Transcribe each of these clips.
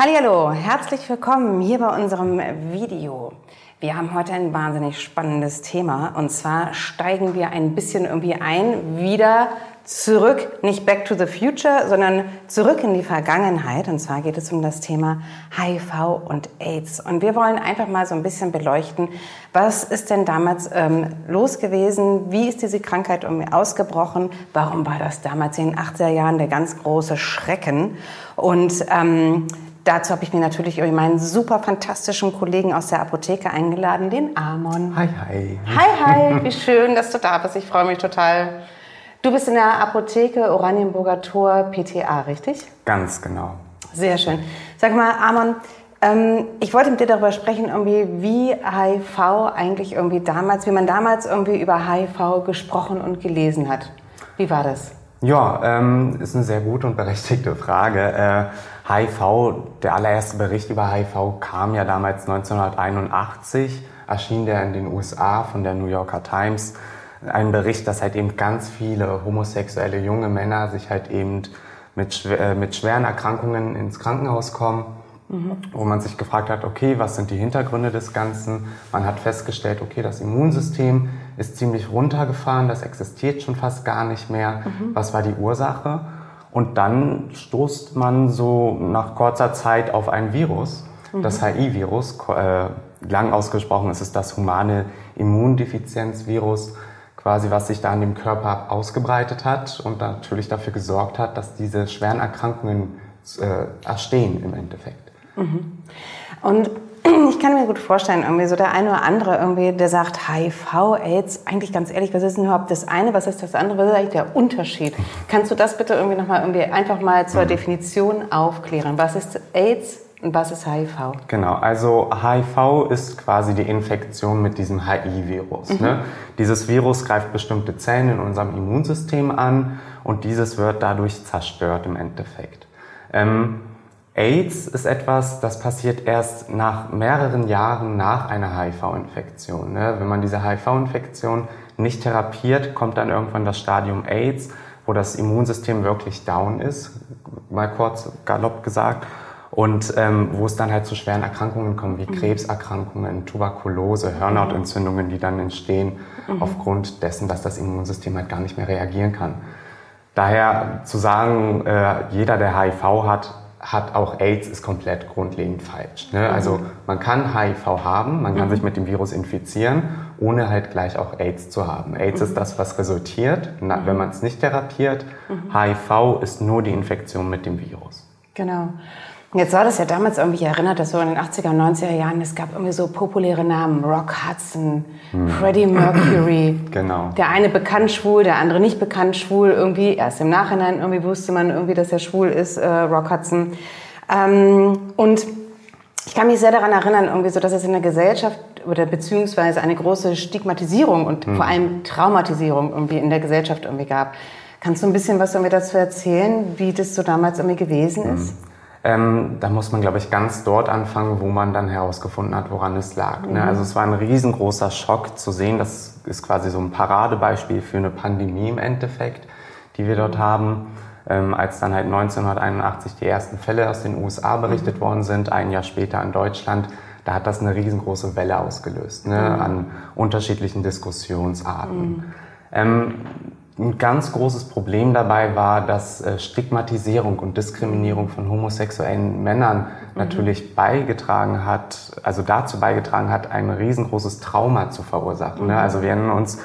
Hallo, herzlich willkommen hier bei unserem Video. Wir haben heute ein wahnsinnig spannendes Thema und zwar steigen wir ein bisschen irgendwie ein, wieder zurück, nicht back to the future, sondern zurück in die Vergangenheit. Und zwar geht es um das Thema HIV und AIDS. Und wir wollen einfach mal so ein bisschen beleuchten, was ist denn damals ähm, los gewesen? Wie ist diese Krankheit irgendwie ausgebrochen? Warum war das damals in den 80er Jahren der ganz große Schrecken? Und ähm, Dazu habe ich mir natürlich meinen super fantastischen Kollegen aus der Apotheke eingeladen, den Amon. Hi, hi. Hi, hi. Wie schön, dass du da bist. Ich freue mich total. Du bist in der Apotheke Oranienburger Tor PTA, richtig? Ganz genau. Sehr schön. Sag mal, Amon, ähm, ich wollte mit dir darüber sprechen, irgendwie, wie HIV eigentlich irgendwie damals, wie man damals irgendwie über HIV gesprochen und gelesen hat. Wie war das? Ja, ähm, ist eine sehr gute und berechtigte Frage. Äh, HIV, der allererste Bericht über HIV kam ja damals 1981, erschien der in den USA von der New Yorker Times. Ein Bericht, dass halt eben ganz viele homosexuelle junge Männer sich halt eben mit, äh, mit schweren Erkrankungen ins Krankenhaus kommen, mhm. wo man sich gefragt hat, okay, was sind die Hintergründe des Ganzen? Man hat festgestellt, okay, das Immunsystem ist ziemlich runtergefahren, das existiert schon fast gar nicht mehr. Mhm. Was war die Ursache? Und dann stoßt man so nach kurzer Zeit auf ein Virus, mhm. das HI-Virus. Äh, lang ausgesprochen ist es das humane Immundefizienzvirus, quasi was sich da in dem Körper ausgebreitet hat und natürlich dafür gesorgt hat, dass diese schweren Erkrankungen äh, erstehen im Endeffekt. Mhm. Und ich kann mir gut vorstellen, irgendwie so der eine oder andere irgendwie, der sagt HIV, AIDS, eigentlich ganz ehrlich, was ist denn überhaupt das eine, was ist das andere, was ist eigentlich der Unterschied? Kannst du das bitte irgendwie nochmal irgendwie einfach mal zur mhm. Definition aufklären? Was ist AIDS und was ist HIV? Genau, also HIV ist quasi die Infektion mit diesem HI-Virus. Mhm. Ne? Dieses Virus greift bestimmte Zellen in unserem Immunsystem an und dieses wird dadurch zerstört im Endeffekt. Ähm, AIDS ist etwas, das passiert erst nach mehreren Jahren nach einer HIV-Infektion. Ne? Wenn man diese HIV-Infektion nicht therapiert, kommt dann irgendwann das Stadium AIDS, wo das Immunsystem wirklich down ist, mal kurz galopp gesagt, und ähm, wo es dann halt zu schweren Erkrankungen kommt, wie mhm. Krebserkrankungen, Tuberkulose, Hirnhautentzündungen, die dann entstehen mhm. aufgrund dessen, dass das Immunsystem halt gar nicht mehr reagieren kann. Daher zu sagen, äh, jeder, der HIV hat, hat auch AIDS ist komplett grundlegend falsch. Ne? Also man kann HIV haben, man kann mhm. sich mit dem Virus infizieren, ohne halt gleich auch AIDS zu haben. AIDS mhm. ist das, was resultiert, na, wenn man es nicht therapiert. HIV ist nur die Infektion mit dem Virus. Genau. Jetzt war das ja damals irgendwie erinnert, dass so in den 80er und 90er Jahren, es gab irgendwie so populäre Namen, Rock Hudson, hm. Freddie Mercury. Genau. Der eine bekannt schwul, der andere nicht bekannt schwul. Irgendwie erst im Nachhinein irgendwie wusste man irgendwie, dass er schwul ist, äh, Rock Hudson. Ähm, und ich kann mich sehr daran erinnern, irgendwie so, dass es in der Gesellschaft oder beziehungsweise eine große Stigmatisierung und hm. vor allem Traumatisierung irgendwie in der Gesellschaft irgendwie gab. Kannst du ein bisschen was irgendwie dazu erzählen, wie das so damals irgendwie gewesen hm. ist? Ähm, da muss man, glaube ich, ganz dort anfangen, wo man dann herausgefunden hat, woran es lag. Ne? Mhm. Also es war ein riesengroßer Schock zu sehen. Das ist quasi so ein Paradebeispiel für eine Pandemie im Endeffekt, die wir dort haben. Ähm, als dann halt 1981 die ersten Fälle aus den USA berichtet mhm. worden sind, ein Jahr später in Deutschland, da hat das eine riesengroße Welle ausgelöst ne? Mhm. an unterschiedlichen Diskussionsarten. Mhm. Ähm, ein ganz großes Problem dabei war, dass äh, Stigmatisierung und Diskriminierung von homosexuellen Männern mhm. natürlich beigetragen hat, also dazu beigetragen hat, ein riesengroßes Trauma zu verursachen. Ne? Mhm. Also wir erinnern uns,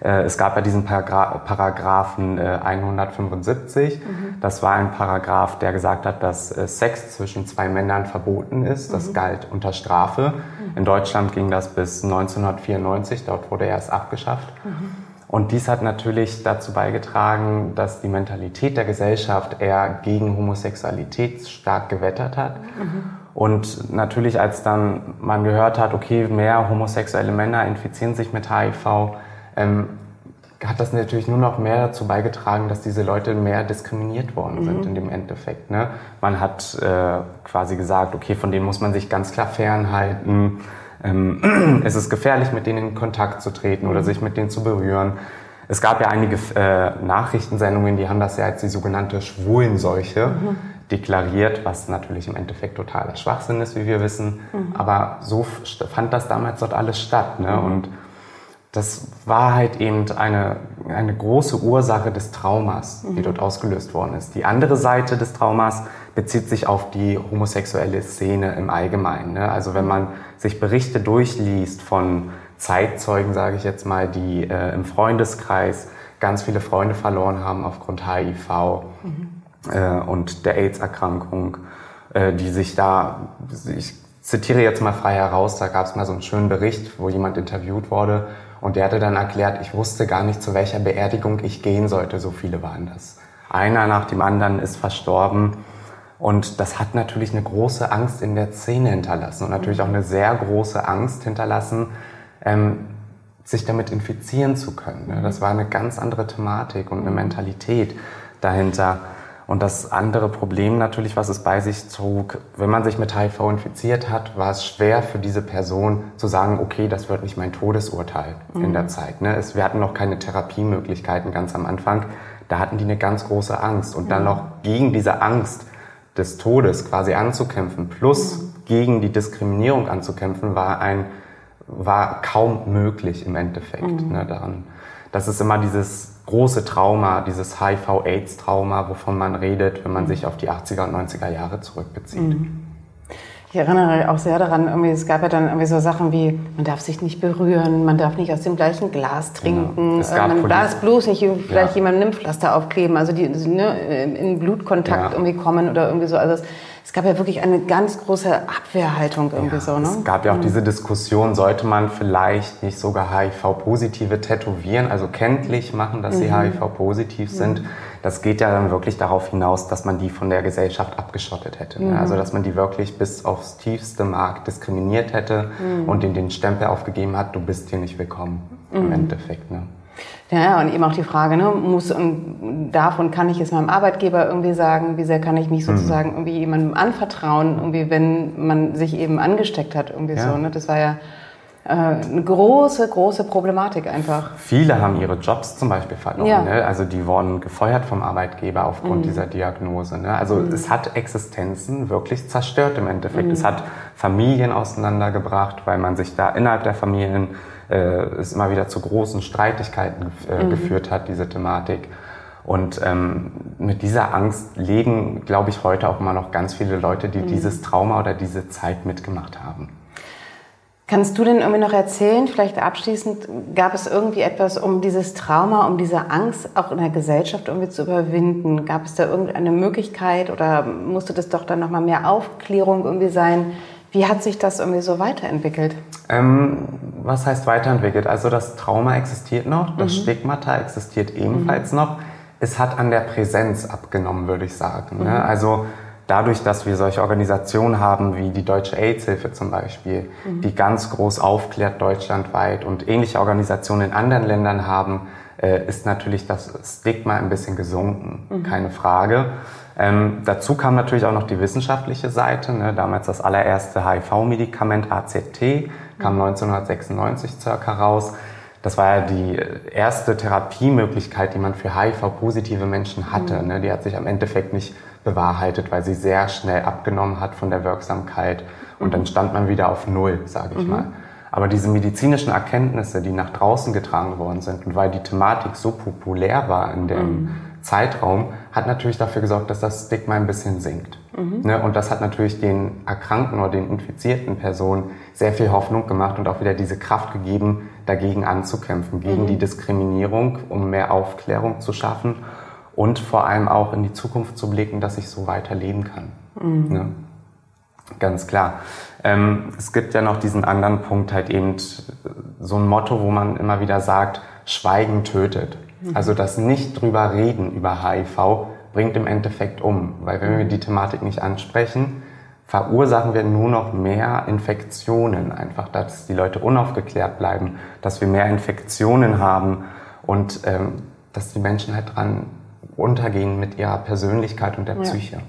äh, es gab ja diesen Paragra Paragraphen 175. Äh, mhm. Das war ein Paragraph, der gesagt hat, dass Sex zwischen zwei Männern verboten ist. Das mhm. galt unter Strafe. Mhm. In Deutschland ging das bis 1994. Dort wurde er erst abgeschafft. Und dies hat natürlich dazu beigetragen, dass die Mentalität der Gesellschaft eher gegen Homosexualität stark gewettert hat. Mhm. Und natürlich, als dann man gehört hat, okay, mehr homosexuelle Männer infizieren sich mit HIV, ähm, hat das natürlich nur noch mehr dazu beigetragen, dass diese Leute mehr diskriminiert worden sind mhm. in dem Endeffekt. Ne? Man hat äh, quasi gesagt, okay, von denen muss man sich ganz klar fernhalten ähm, es ist gefährlich, mit denen in Kontakt zu treten oder sich mit denen zu berühren. Es gab ja einige äh, Nachrichtensendungen, die haben das ja als die sogenannte Schwulenseuche mhm. deklariert, was natürlich im Endeffekt totaler Schwachsinn ist, wie wir wissen. Mhm. Aber so fand das damals dort alles statt. Ne? Mhm. Und das war halt eben eine, eine große Ursache des Traumas, die mhm. dort ausgelöst worden ist. Die andere Seite des Traumas bezieht sich auf die homosexuelle Szene im Allgemeinen. Ne? Also wenn man sich Berichte durchliest von Zeitzeugen, sage ich jetzt mal, die äh, im Freundeskreis ganz viele Freunde verloren haben aufgrund HIV mhm. äh, und der AIDS-Erkrankung, äh, die sich da, ich zitiere jetzt mal frei heraus, da gab es mal so einen schönen Bericht, wo jemand interviewt wurde und der hatte dann erklärt, ich wusste gar nicht, zu welcher Beerdigung ich gehen sollte, so viele waren das. Einer nach dem anderen ist verstorben und das hat natürlich eine große Angst in der Szene hinterlassen und natürlich auch eine sehr große Angst hinterlassen, ähm, sich damit infizieren zu können. Ne? Das war eine ganz andere Thematik und eine Mentalität dahinter. Und das andere Problem natürlich, was es bei sich trug, wenn man sich mit HIV infiziert hat, war es schwer für diese Person zu sagen, okay, das wird nicht mein Todesurteil mhm. in der Zeit. Ne? Es, wir hatten noch keine Therapiemöglichkeiten ganz am Anfang. Da hatten die eine ganz große Angst. Und dann mhm. noch gegen diese Angst des Todes quasi anzukämpfen, plus mhm. gegen die Diskriminierung anzukämpfen, war ein war kaum möglich im Endeffekt mhm. ne, daran. Das ist immer dieses große Trauma, dieses HIV-AIDS-Trauma, wovon man redet, wenn man sich auf die 80er und 90er Jahre zurückbezieht. Mhm. Ich erinnere auch sehr daran, irgendwie, es gab ja dann irgendwie so Sachen wie, man darf sich nicht berühren, man darf nicht aus dem gleichen Glas trinken, genau. man darf bloß nicht vielleicht ja. jemandem Nimpflaster aufkleben, also die ne, in Blutkontakt ja. irgendwie kommen oder irgendwie so. Also es gab ja wirklich eine ganz große Abwehrhaltung irgendwie ja, so. Ne? Es gab ja auch mhm. diese Diskussion, sollte man vielleicht nicht sogar HIV-Positive tätowieren, also kenntlich machen, dass mhm. sie HIV-positiv sind. Mhm. Das geht ja dann wirklich darauf hinaus, dass man die von der Gesellschaft abgeschottet hätte. Ne? Mhm. Also dass man die wirklich bis aufs tiefste Mark diskriminiert hätte mhm. und ihnen den Stempel aufgegeben hat, du bist hier nicht willkommen im mhm. Endeffekt. Ne? Ja, und eben auch die Frage, ne, muss und darf und kann ich es meinem Arbeitgeber irgendwie sagen, wie sehr kann ich mich sozusagen mhm. irgendwie jemandem anvertrauen, irgendwie, wenn man sich eben angesteckt hat, irgendwie ja. so. Ne? Das war ja äh, eine große, große Problematik einfach. Viele haben ihre Jobs zum Beispiel verloren. Ja. Ne? Also die wurden gefeuert vom Arbeitgeber aufgrund mhm. dieser Diagnose. Ne? Also mhm. es hat Existenzen wirklich zerstört im Endeffekt. Mhm. Es hat Familien auseinandergebracht, weil man sich da innerhalb der Familien äh, es immer wieder zu großen Streitigkeiten äh, mhm. geführt hat, diese Thematik. Und ähm, mit dieser Angst leben, glaube ich, heute auch immer noch ganz viele Leute, die mhm. dieses Trauma oder diese Zeit mitgemacht haben. Kannst du denn irgendwie noch erzählen, vielleicht abschließend, gab es irgendwie etwas, um dieses Trauma, um diese Angst auch in der Gesellschaft irgendwie zu überwinden? Gab es da irgendeine Möglichkeit oder musste das doch dann nochmal mehr Aufklärung irgendwie sein? Wie hat sich das irgendwie so weiterentwickelt? Ähm, was heißt weiterentwickelt? Also das Trauma existiert noch, das mhm. Stigmata existiert ebenfalls mhm. noch. Es hat an der Präsenz abgenommen, würde ich sagen. Ne? Mhm. Ne? Also dadurch, dass wir solche Organisationen haben wie die Deutsche AIDS-Hilfe zum Beispiel, mhm. die ganz groß aufklärt deutschlandweit und ähnliche Organisationen in anderen Ländern haben, äh, ist natürlich das Stigma ein bisschen gesunken, mhm. keine Frage. Ähm, dazu kam natürlich auch noch die wissenschaftliche Seite. Ne? Damals das allererste HIV-Medikament ACT kam 1996 circa raus. Das war ja die erste Therapiemöglichkeit, die man für HIV-positive Menschen hatte. Mhm. Ne? Die hat sich am Endeffekt nicht bewahrheitet, weil sie sehr schnell abgenommen hat von der Wirksamkeit. Und mhm. dann stand man wieder auf Null, sage ich mhm. mal. Aber diese medizinischen Erkenntnisse, die nach draußen getragen worden sind und weil die Thematik so populär war in dem mhm. Zeitraum, hat natürlich dafür gesorgt, dass das Stigma ein bisschen sinkt. Mhm. Ne? Und das hat natürlich den erkrankten oder den infizierten Personen sehr viel Hoffnung gemacht und auch wieder diese Kraft gegeben, dagegen anzukämpfen, gegen mhm. die Diskriminierung, um mehr Aufklärung zu schaffen und vor allem auch in die Zukunft zu blicken, dass ich so weiterleben kann. Mhm. Ne? Ganz klar. Ähm, es gibt ja noch diesen anderen Punkt, halt eben so ein Motto, wo man immer wieder sagt, Schweigen tötet. Mhm. Also das nicht drüber reden über HIV bringt im Endeffekt um, weil wenn wir die Thematik nicht ansprechen, verursachen wir nur noch mehr Infektionen, einfach, dass die Leute unaufgeklärt bleiben, dass wir mehr Infektionen haben und ähm, dass die Menschen halt dran untergehen mit ihrer Persönlichkeit und der ja. Psyche.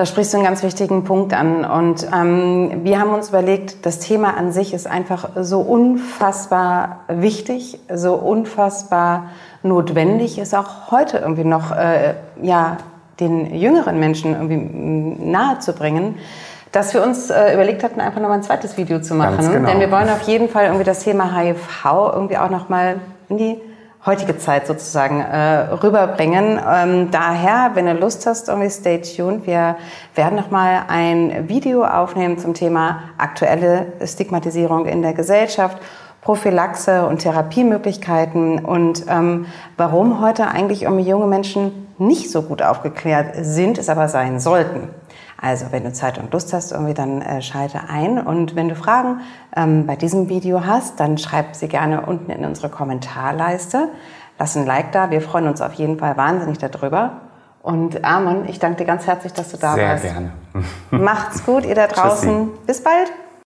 Da sprichst du einen ganz wichtigen Punkt an. Und ähm, wir haben uns überlegt, das Thema an sich ist einfach so unfassbar wichtig, so unfassbar notwendig, ist auch heute irgendwie noch äh, ja, den jüngeren Menschen irgendwie mm, nahe zu bringen, dass wir uns äh, überlegt hatten, einfach nochmal ein zweites Video zu machen. Genau. Denn wir wollen auf jeden Fall irgendwie das Thema HIV irgendwie auch nochmal in die heutige Zeit sozusagen äh, rüberbringen. Ähm, daher, wenn du Lust hast, irgendwie stay tuned. Wir werden nochmal ein Video aufnehmen zum Thema aktuelle Stigmatisierung in der Gesellschaft Prophylaxe und Therapiemöglichkeiten und ähm, warum heute eigentlich junge Menschen nicht so gut aufgeklärt sind, es aber sein sollten. Also wenn du Zeit und Lust hast, irgendwie dann äh, schalte ein. Und wenn du Fragen ähm, bei diesem Video hast, dann schreib sie gerne unten in unsere Kommentarleiste. Lass ein Like da. Wir freuen uns auf jeden Fall wahnsinnig darüber. Und Amon, ich danke dir ganz herzlich, dass du da Sehr warst. Sehr gerne. Macht's gut, ihr da draußen. Tschüssi. Bis bald.